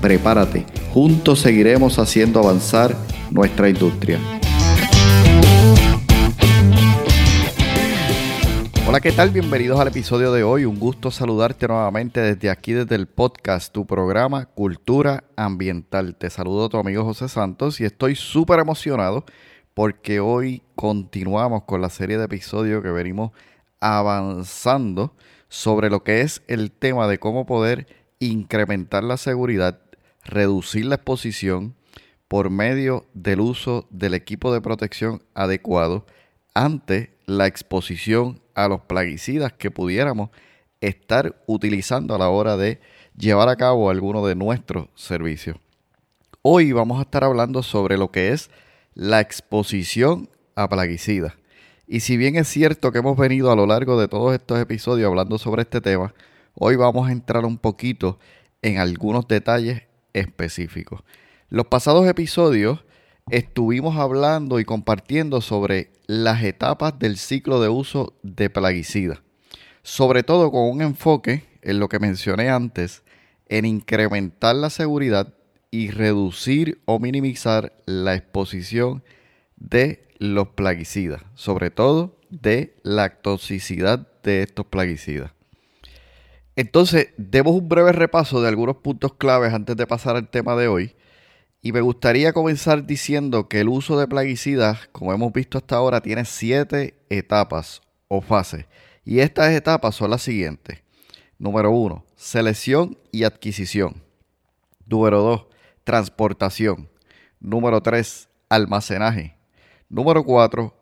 Prepárate, juntos seguiremos haciendo avanzar nuestra industria. Hola, ¿qué tal? Bienvenidos al episodio de hoy. Un gusto saludarte nuevamente desde aquí, desde el podcast, tu programa Cultura Ambiental. Te saludo a tu amigo José Santos y estoy súper emocionado porque hoy continuamos con la serie de episodios que venimos avanzando sobre lo que es el tema de cómo poder incrementar la seguridad, reducir la exposición por medio del uso del equipo de protección adecuado ante la exposición a los plaguicidas que pudiéramos estar utilizando a la hora de llevar a cabo alguno de nuestros servicios. Hoy vamos a estar hablando sobre lo que es la exposición a plaguicidas. Y si bien es cierto que hemos venido a lo largo de todos estos episodios hablando sobre este tema, hoy vamos a entrar un poquito en algunos detalles específicos. Los pasados episodios estuvimos hablando y compartiendo sobre las etapas del ciclo de uso de plaguicidas, sobre todo con un enfoque en lo que mencioné antes, en incrementar la seguridad y reducir o minimizar la exposición de los plaguicidas, sobre todo de la toxicidad de estos plaguicidas. Entonces, demos un breve repaso de algunos puntos claves antes de pasar al tema de hoy y me gustaría comenzar diciendo que el uso de plaguicidas, como hemos visto hasta ahora, tiene siete etapas o fases. Y estas etapas son las siguientes. Número uno, selección y adquisición. Número dos, transportación. Número tres, almacenaje. Número cuatro,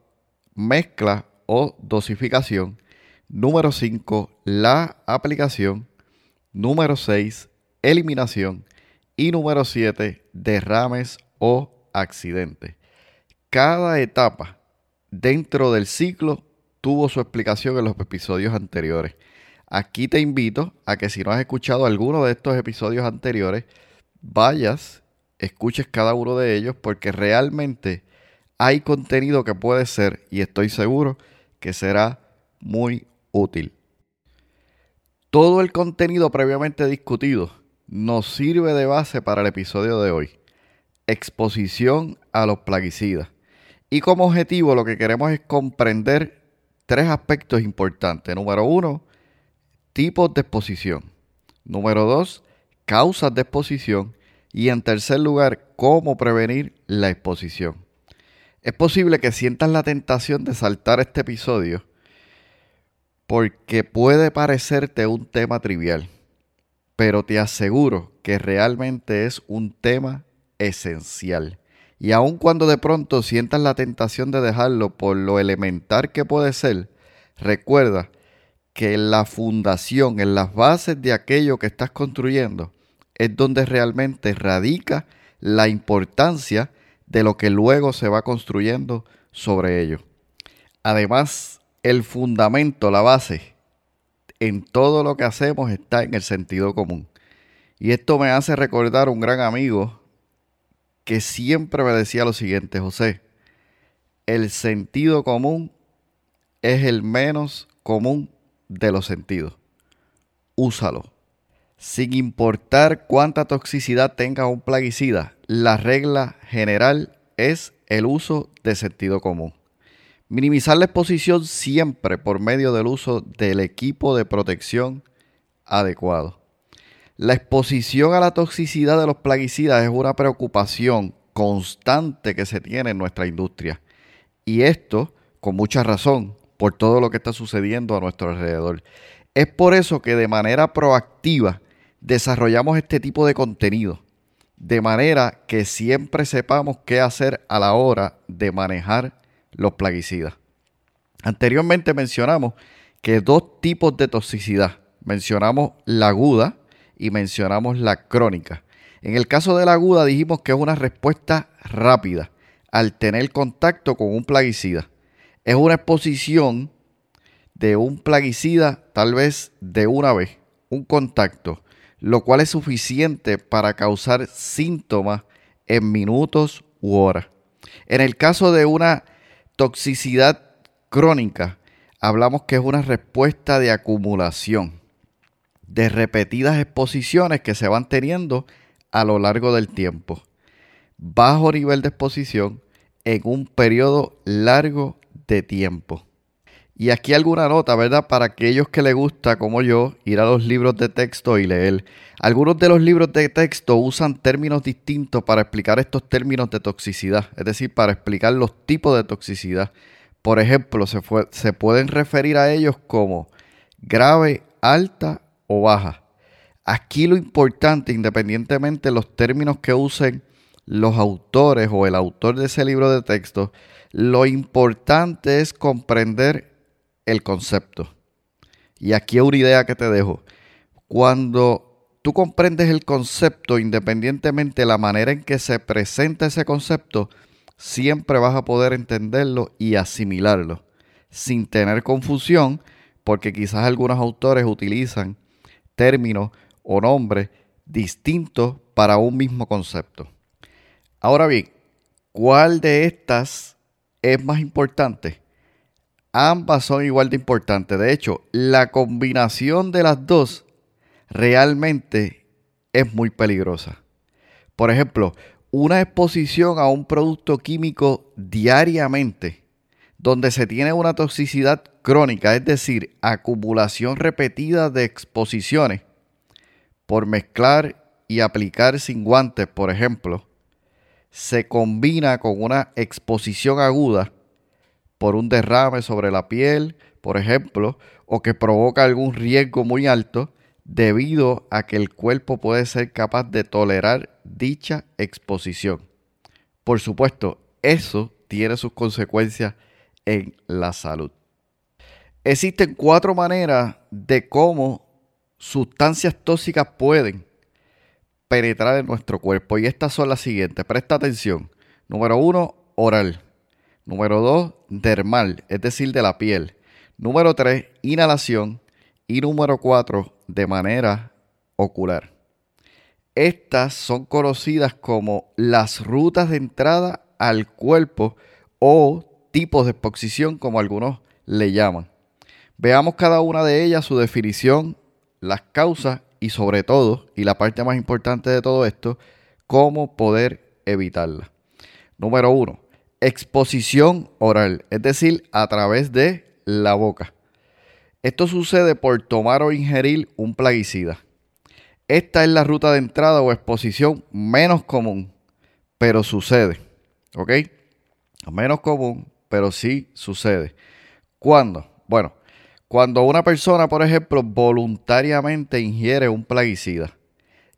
mezcla o dosificación. Número cinco, la aplicación. Número seis, eliminación. Y número 7, derrames o accidentes. Cada etapa dentro del ciclo tuvo su explicación en los episodios anteriores. Aquí te invito a que si no has escuchado alguno de estos episodios anteriores, vayas, escuches cada uno de ellos porque realmente hay contenido que puede ser, y estoy seguro que será muy útil. Todo el contenido previamente discutido nos sirve de base para el episodio de hoy. Exposición a los plaguicidas. Y como objetivo lo que queremos es comprender tres aspectos importantes. Número uno, tipos de exposición. Número dos, causas de exposición. Y en tercer lugar, cómo prevenir la exposición. Es posible que sientas la tentación de saltar este episodio porque puede parecerte un tema trivial pero te aseguro que realmente es un tema esencial. Y aun cuando de pronto sientas la tentación de dejarlo por lo elemental que puede ser, recuerda que la fundación, en las bases de aquello que estás construyendo, es donde realmente radica la importancia de lo que luego se va construyendo sobre ello. Además, el fundamento, la base, en todo lo que hacemos está en el sentido común. Y esto me hace recordar un gran amigo que siempre me decía lo siguiente, José, el sentido común es el menos común de los sentidos. Úsalo. Sin importar cuánta toxicidad tenga un plaguicida, la regla general es el uso de sentido común. Minimizar la exposición siempre por medio del uso del equipo de protección adecuado. La exposición a la toxicidad de los plaguicidas es una preocupación constante que se tiene en nuestra industria. Y esto, con mucha razón, por todo lo que está sucediendo a nuestro alrededor. Es por eso que de manera proactiva desarrollamos este tipo de contenido, de manera que siempre sepamos qué hacer a la hora de manejar los plaguicidas. Anteriormente mencionamos que dos tipos de toxicidad. Mencionamos la aguda y mencionamos la crónica. En el caso de la aguda dijimos que es una respuesta rápida al tener contacto con un plaguicida. Es una exposición de un plaguicida tal vez de una vez, un contacto, lo cual es suficiente para causar síntomas en minutos u horas. En el caso de una toxicidad crónica, hablamos que es una respuesta de acumulación, de repetidas exposiciones que se van teniendo a lo largo del tiempo. Bajo nivel de exposición en un periodo largo de tiempo. Y aquí alguna nota, ¿verdad? Para aquellos que les gusta, como yo, ir a los libros de texto y leer. Algunos de los libros de texto usan términos distintos para explicar estos términos de toxicidad, es decir, para explicar los tipos de toxicidad. Por ejemplo, se, se pueden referir a ellos como grave, alta o baja. Aquí lo importante, independientemente de los términos que usen los autores o el autor de ese libro de texto, lo importante es comprender el concepto. Y aquí una idea que te dejo. Cuando tú comprendes el concepto, independientemente de la manera en que se presenta ese concepto, siempre vas a poder entenderlo y asimilarlo, sin tener confusión, porque quizás algunos autores utilizan términos o nombres distintos para un mismo concepto. Ahora bien, ¿cuál de estas es más importante? Ambas son igual de importantes. De hecho, la combinación de las dos realmente es muy peligrosa. Por ejemplo, una exposición a un producto químico diariamente, donde se tiene una toxicidad crónica, es decir, acumulación repetida de exposiciones por mezclar y aplicar sin guantes, por ejemplo, se combina con una exposición aguda por un derrame sobre la piel, por ejemplo, o que provoca algún riesgo muy alto debido a que el cuerpo puede ser capaz de tolerar dicha exposición. Por supuesto, eso tiene sus consecuencias en la salud. Existen cuatro maneras de cómo sustancias tóxicas pueden penetrar en nuestro cuerpo y estas son las siguientes. Presta atención. Número uno, oral. Número 2, dermal, es decir, de la piel. Número 3, inhalación. Y número 4, de manera ocular. Estas son conocidas como las rutas de entrada al cuerpo o tipos de exposición, como algunos le llaman. Veamos cada una de ellas, su definición, las causas y sobre todo, y la parte más importante de todo esto, cómo poder evitarla. Número 1 exposición oral, es decir, a través de la boca. Esto sucede por tomar o ingerir un plaguicida. Esta es la ruta de entrada o exposición menos común, pero sucede. ¿Ok? Menos común, pero sí sucede. ¿Cuándo? Bueno, cuando una persona, por ejemplo, voluntariamente ingiere un plaguicida.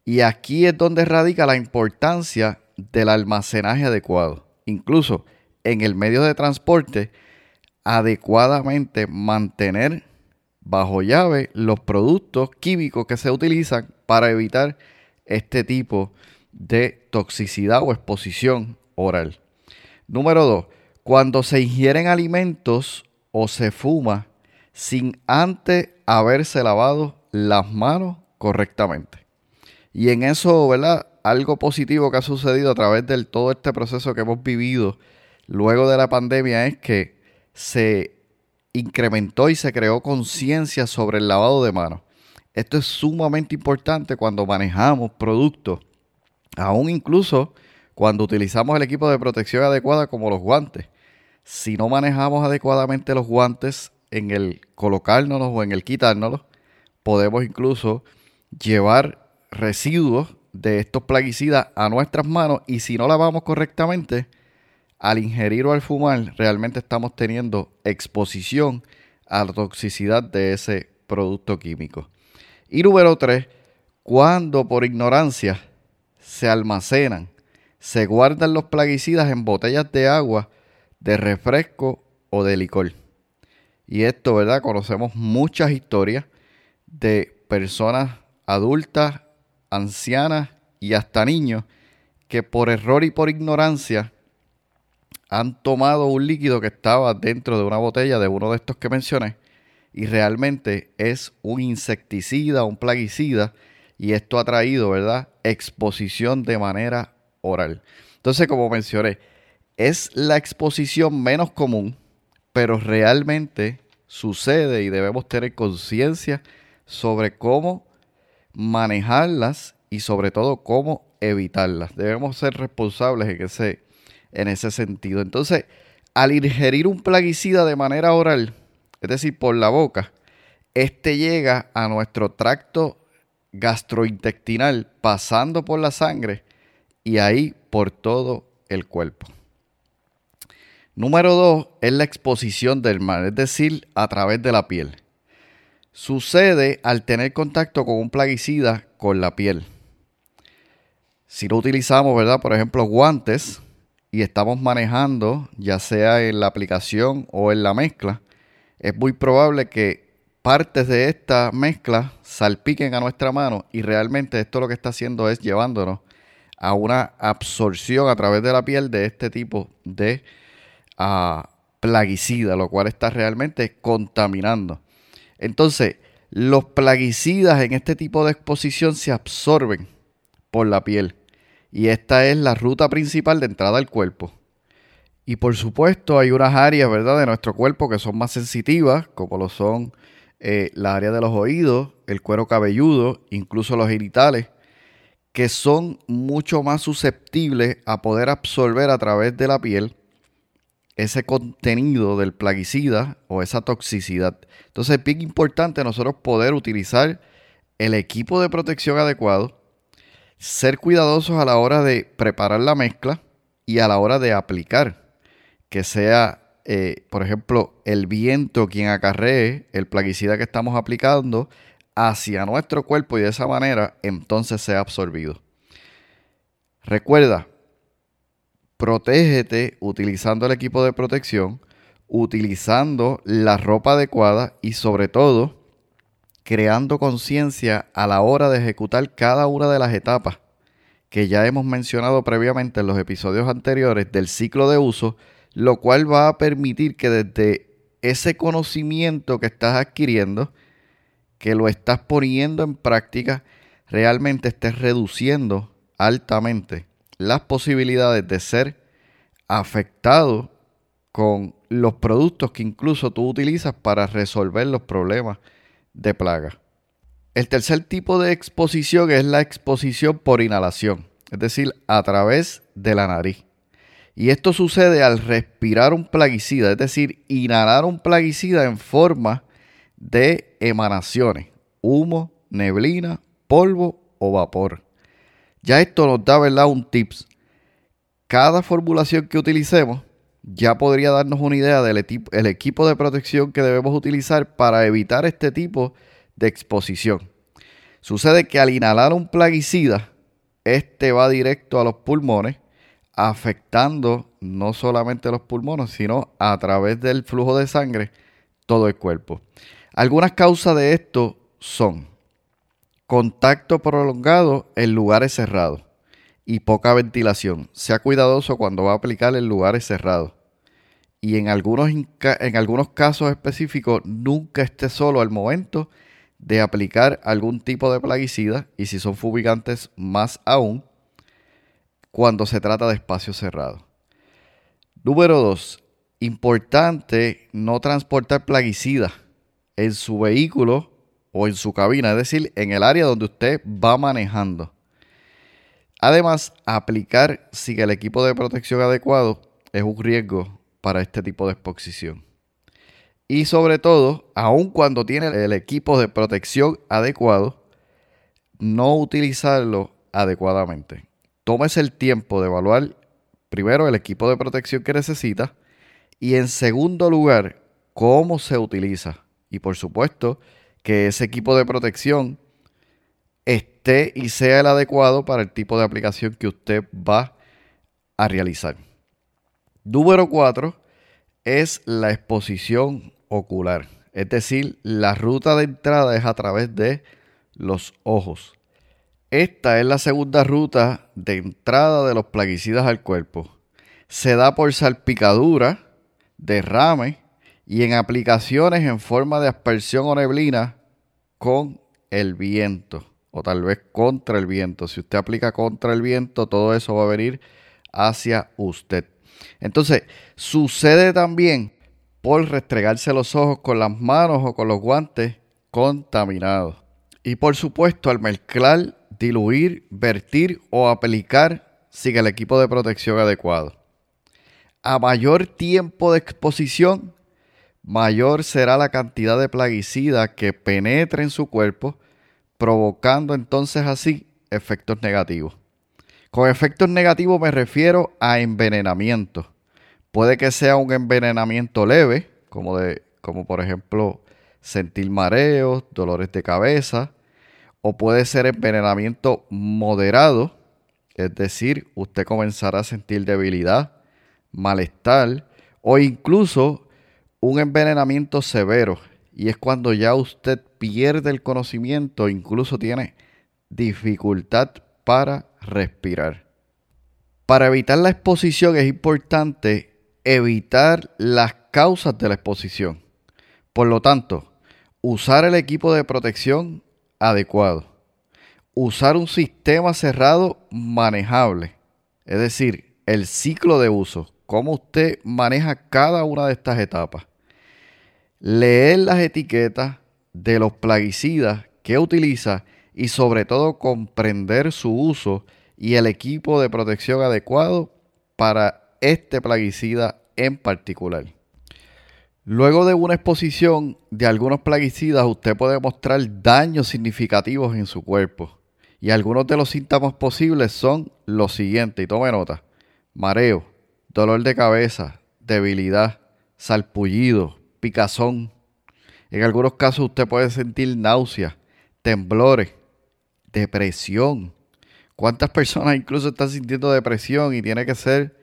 Y aquí es donde radica la importancia del almacenaje adecuado incluso en el medio de transporte, adecuadamente mantener bajo llave los productos químicos que se utilizan para evitar este tipo de toxicidad o exposición oral. Número 2. Cuando se ingieren alimentos o se fuma sin antes haberse lavado las manos correctamente. Y en eso, ¿verdad? Algo positivo que ha sucedido a través de todo este proceso que hemos vivido luego de la pandemia es que se incrementó y se creó conciencia sobre el lavado de manos. Esto es sumamente importante cuando manejamos productos, aún incluso cuando utilizamos el equipo de protección adecuada como los guantes. Si no manejamos adecuadamente los guantes en el colocárnoslos o en el quitárnoslos, podemos incluso llevar residuos de estos plaguicidas a nuestras manos y si no lavamos correctamente, al ingerir o al fumar, realmente estamos teniendo exposición a la toxicidad de ese producto químico. Y número tres, cuando por ignorancia se almacenan, se guardan los plaguicidas en botellas de agua, de refresco o de licor. Y esto, ¿verdad? Conocemos muchas historias de personas adultas ancianas y hasta niños que por error y por ignorancia han tomado un líquido que estaba dentro de una botella de uno de estos que mencioné y realmente es un insecticida, un plaguicida y esto ha traído, ¿verdad? Exposición de manera oral. Entonces, como mencioné, es la exposición menos común, pero realmente sucede y debemos tener conciencia sobre cómo manejarlas y sobre todo cómo evitarlas. Debemos ser responsables en ese, en ese sentido. Entonces, al ingerir un plaguicida de manera oral, es decir, por la boca, este llega a nuestro tracto gastrointestinal pasando por la sangre y ahí por todo el cuerpo. Número dos es la exposición del mal, es decir, a través de la piel. Sucede al tener contacto con un plaguicida con la piel. Si no utilizamos, ¿verdad? Por ejemplo, guantes y estamos manejando, ya sea en la aplicación o en la mezcla, es muy probable que partes de esta mezcla salpiquen a nuestra mano y realmente esto lo que está haciendo es llevándonos a una absorción a través de la piel de este tipo de uh, plaguicida, lo cual está realmente contaminando. Entonces, los plaguicidas en este tipo de exposición se absorben por la piel y esta es la ruta principal de entrada al cuerpo. Y por supuesto hay unas áreas, ¿verdad?, de nuestro cuerpo que son más sensitivas, como lo son eh, la área de los oídos, el cuero cabelludo, incluso los genitales, que son mucho más susceptibles a poder absorber a través de la piel ese contenido del plaguicida o esa toxicidad. Entonces es bien importante nosotros poder utilizar el equipo de protección adecuado, ser cuidadosos a la hora de preparar la mezcla y a la hora de aplicar, que sea, eh, por ejemplo, el viento quien acarree el plaguicida que estamos aplicando hacia nuestro cuerpo y de esa manera entonces sea absorbido. Recuerda, protégete utilizando el equipo de protección, utilizando la ropa adecuada y sobre todo creando conciencia a la hora de ejecutar cada una de las etapas que ya hemos mencionado previamente en los episodios anteriores del ciclo de uso, lo cual va a permitir que desde ese conocimiento que estás adquiriendo, que lo estás poniendo en práctica, realmente estés reduciendo altamente las posibilidades de ser afectado con los productos que incluso tú utilizas para resolver los problemas de plaga. El tercer tipo de exposición es la exposición por inhalación, es decir, a través de la nariz. Y esto sucede al respirar un plaguicida, es decir, inhalar un plaguicida en forma de emanaciones, humo, neblina, polvo o vapor. Ya esto nos da, ¿verdad? Un tips. Cada formulación que utilicemos ya podría darnos una idea del el equipo de protección que debemos utilizar para evitar este tipo de exposición. Sucede que al inhalar un plaguicida, este va directo a los pulmones, afectando no solamente los pulmones, sino a través del flujo de sangre todo el cuerpo. Algunas causas de esto son contacto prolongado en lugares cerrados y poca ventilación. Sea cuidadoso cuando va a aplicar en lugares cerrados. Y en algunos, en algunos casos específicos, nunca esté solo al momento de aplicar algún tipo de plaguicida y si son fumigantes más aún cuando se trata de espacios cerrados. Número 2. Importante no transportar plaguicida en su vehículo o en su cabina, es decir, en el área donde usted va manejando. Además, aplicar sin el equipo de protección adecuado es un riesgo para este tipo de exposición. Y sobre todo, aun cuando tiene el equipo de protección adecuado, no utilizarlo adecuadamente. Tómese el tiempo de evaluar primero el equipo de protección que necesita y en segundo lugar, cómo se utiliza y por supuesto que ese equipo de protección esté y sea el adecuado para el tipo de aplicación que usted va a realizar. Número 4 es la exposición ocular, es decir, la ruta de entrada es a través de los ojos. Esta es la segunda ruta de entrada de los plaguicidas al cuerpo. Se da por salpicadura, derrame y en aplicaciones en forma de aspersión o neblina con el viento o tal vez contra el viento. Si usted aplica contra el viento, todo eso va a venir hacia usted. Entonces, sucede también por restregarse los ojos con las manos o con los guantes contaminados. Y por supuesto, al mezclar, diluir, vertir o aplicar sin el equipo de protección adecuado. A mayor tiempo de exposición, mayor será la cantidad de plaguicida que penetre en su cuerpo, provocando entonces así efectos negativos. Con efectos negativos me refiero a envenenamiento. Puede que sea un envenenamiento leve, como, de, como por ejemplo sentir mareos, dolores de cabeza, o puede ser envenenamiento moderado, es decir, usted comenzará a sentir debilidad, malestar o incluso un envenenamiento severo. Y es cuando ya usted pierde el conocimiento, incluso tiene dificultad para respirar. Para evitar la exposición es importante evitar las causas de la exposición. Por lo tanto, usar el equipo de protección adecuado. Usar un sistema cerrado manejable. Es decir, el ciclo de uso. Cómo usted maneja cada una de estas etapas. Leer las etiquetas de los plaguicidas que utiliza y sobre todo comprender su uso y el equipo de protección adecuado para este plaguicida en particular. Luego de una exposición de algunos plaguicidas, usted puede mostrar daños significativos en su cuerpo. Y algunos de los síntomas posibles son los siguientes, y tome nota. Mareo, dolor de cabeza, debilidad, salpullido, picazón. En algunos casos usted puede sentir náuseas, temblores, depresión. ¿Cuántas personas incluso están sintiendo depresión y tiene que ser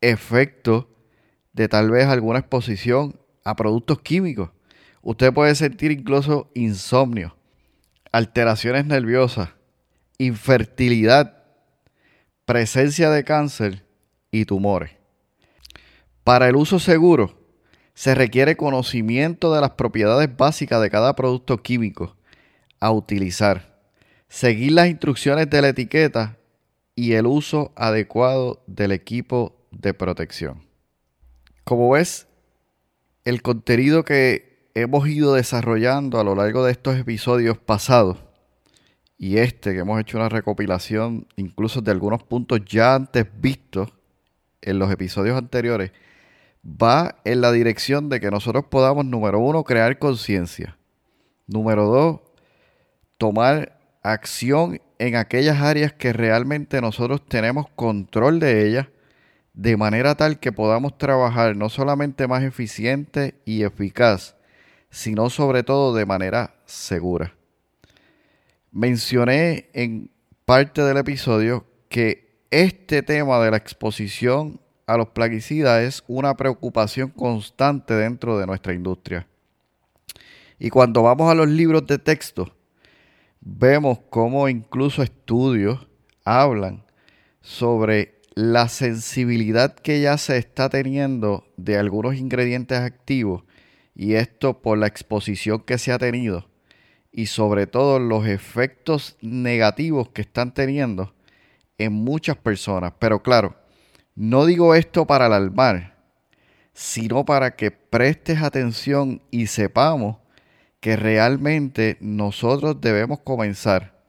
efecto de tal vez alguna exposición a productos químicos? Usted puede sentir incluso insomnio, alteraciones nerviosas, infertilidad, presencia de cáncer y tumores. Para el uso seguro, se requiere conocimiento de las propiedades básicas de cada producto químico a utilizar seguir las instrucciones de la etiqueta y el uso adecuado del equipo de protección. Como ves, el contenido que hemos ido desarrollando a lo largo de estos episodios pasados y este que hemos hecho una recopilación incluso de algunos puntos ya antes vistos en los episodios anteriores, va en la dirección de que nosotros podamos, número uno, crear conciencia. Número dos, tomar acción en aquellas áreas que realmente nosotros tenemos control de ellas, de manera tal que podamos trabajar no solamente más eficiente y eficaz, sino sobre todo de manera segura. Mencioné en parte del episodio que este tema de la exposición a los plaguicidas es una preocupación constante dentro de nuestra industria. Y cuando vamos a los libros de texto, vemos cómo incluso estudios hablan sobre la sensibilidad que ya se está teniendo de algunos ingredientes activos y esto por la exposición que se ha tenido y sobre todo los efectos negativos que están teniendo en muchas personas. Pero claro, no digo esto para alarmar, sino para que prestes atención y sepamos que realmente nosotros debemos comenzar,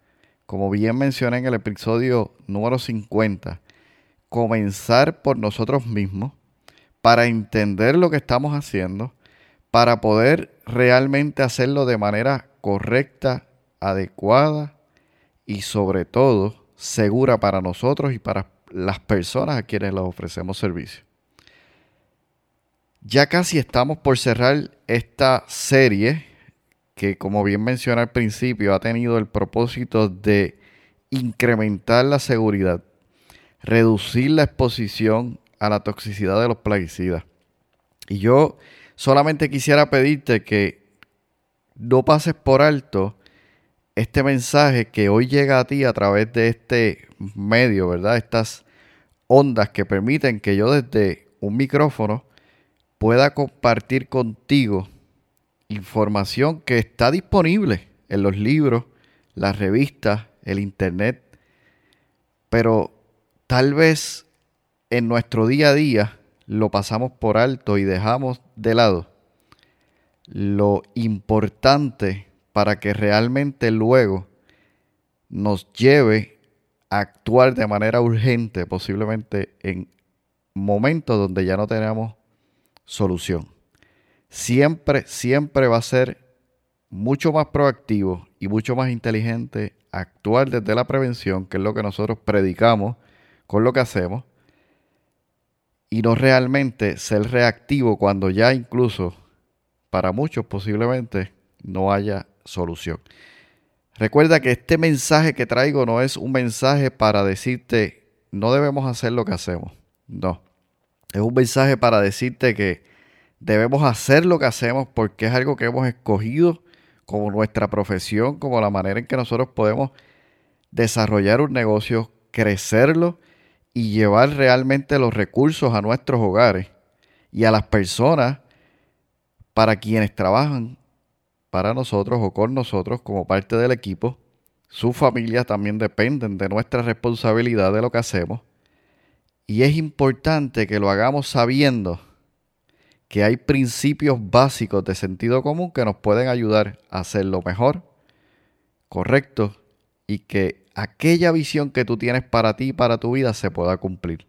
como bien mencioné en el episodio número 50, comenzar por nosotros mismos para entender lo que estamos haciendo, para poder realmente hacerlo de manera correcta, adecuada y sobre todo segura para nosotros y para las personas a quienes les ofrecemos servicio. Ya casi estamos por cerrar esta serie que como bien mencioné al principio, ha tenido el propósito de incrementar la seguridad, reducir la exposición a la toxicidad de los plaguicidas. Y yo solamente quisiera pedirte que no pases por alto este mensaje que hoy llega a ti a través de este medio, ¿verdad? Estas ondas que permiten que yo desde un micrófono pueda compartir contigo información que está disponible en los libros, las revistas, el internet, pero tal vez en nuestro día a día lo pasamos por alto y dejamos de lado lo importante para que realmente luego nos lleve a actuar de manera urgente, posiblemente en momentos donde ya no tenemos solución. Siempre, siempre va a ser mucho más proactivo y mucho más inteligente actuar desde la prevención, que es lo que nosotros predicamos con lo que hacemos, y no realmente ser reactivo cuando ya incluso para muchos posiblemente no haya solución. Recuerda que este mensaje que traigo no es un mensaje para decirte no debemos hacer lo que hacemos. No. Es un mensaje para decirte que debemos hacer lo que hacemos porque es algo que hemos escogido como nuestra profesión, como la manera en que nosotros podemos desarrollar un negocio, crecerlo y llevar realmente los recursos a nuestros hogares y a las personas para quienes trabajan para nosotros o con nosotros como parte del equipo. Sus familias también dependen de nuestra responsabilidad de lo que hacemos. Y es importante que lo hagamos sabiendo que hay principios básicos de sentido común que nos pueden ayudar a hacerlo mejor, correcto, y que aquella visión que tú tienes para ti y para tu vida se pueda cumplir.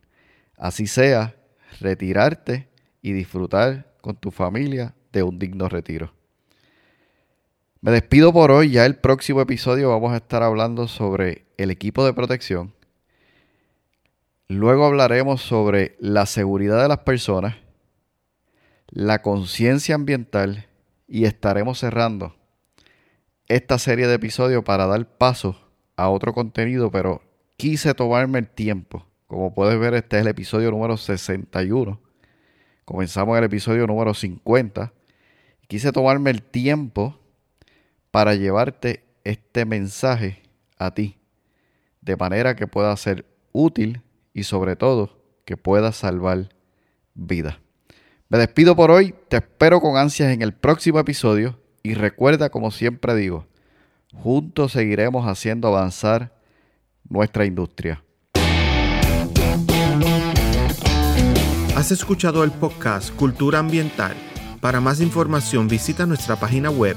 Así sea, retirarte y disfrutar con tu familia de un digno retiro. Me despido por hoy, ya el próximo episodio vamos a estar hablando sobre el equipo de protección. Luego hablaremos sobre la seguridad de las personas, la conciencia ambiental y estaremos cerrando esta serie de episodios para dar paso a otro contenido, pero quise tomarme el tiempo. Como puedes ver, este es el episodio número 61. Comenzamos el episodio número 50 quise tomarme el tiempo para llevarte este mensaje a ti, de manera que pueda ser útil y sobre todo que pueda salvar vida. Me despido por hoy, te espero con ansias en el próximo episodio y recuerda como siempre digo, juntos seguiremos haciendo avanzar nuestra industria. Has escuchado el podcast Cultura Ambiental para más información visita nuestra página web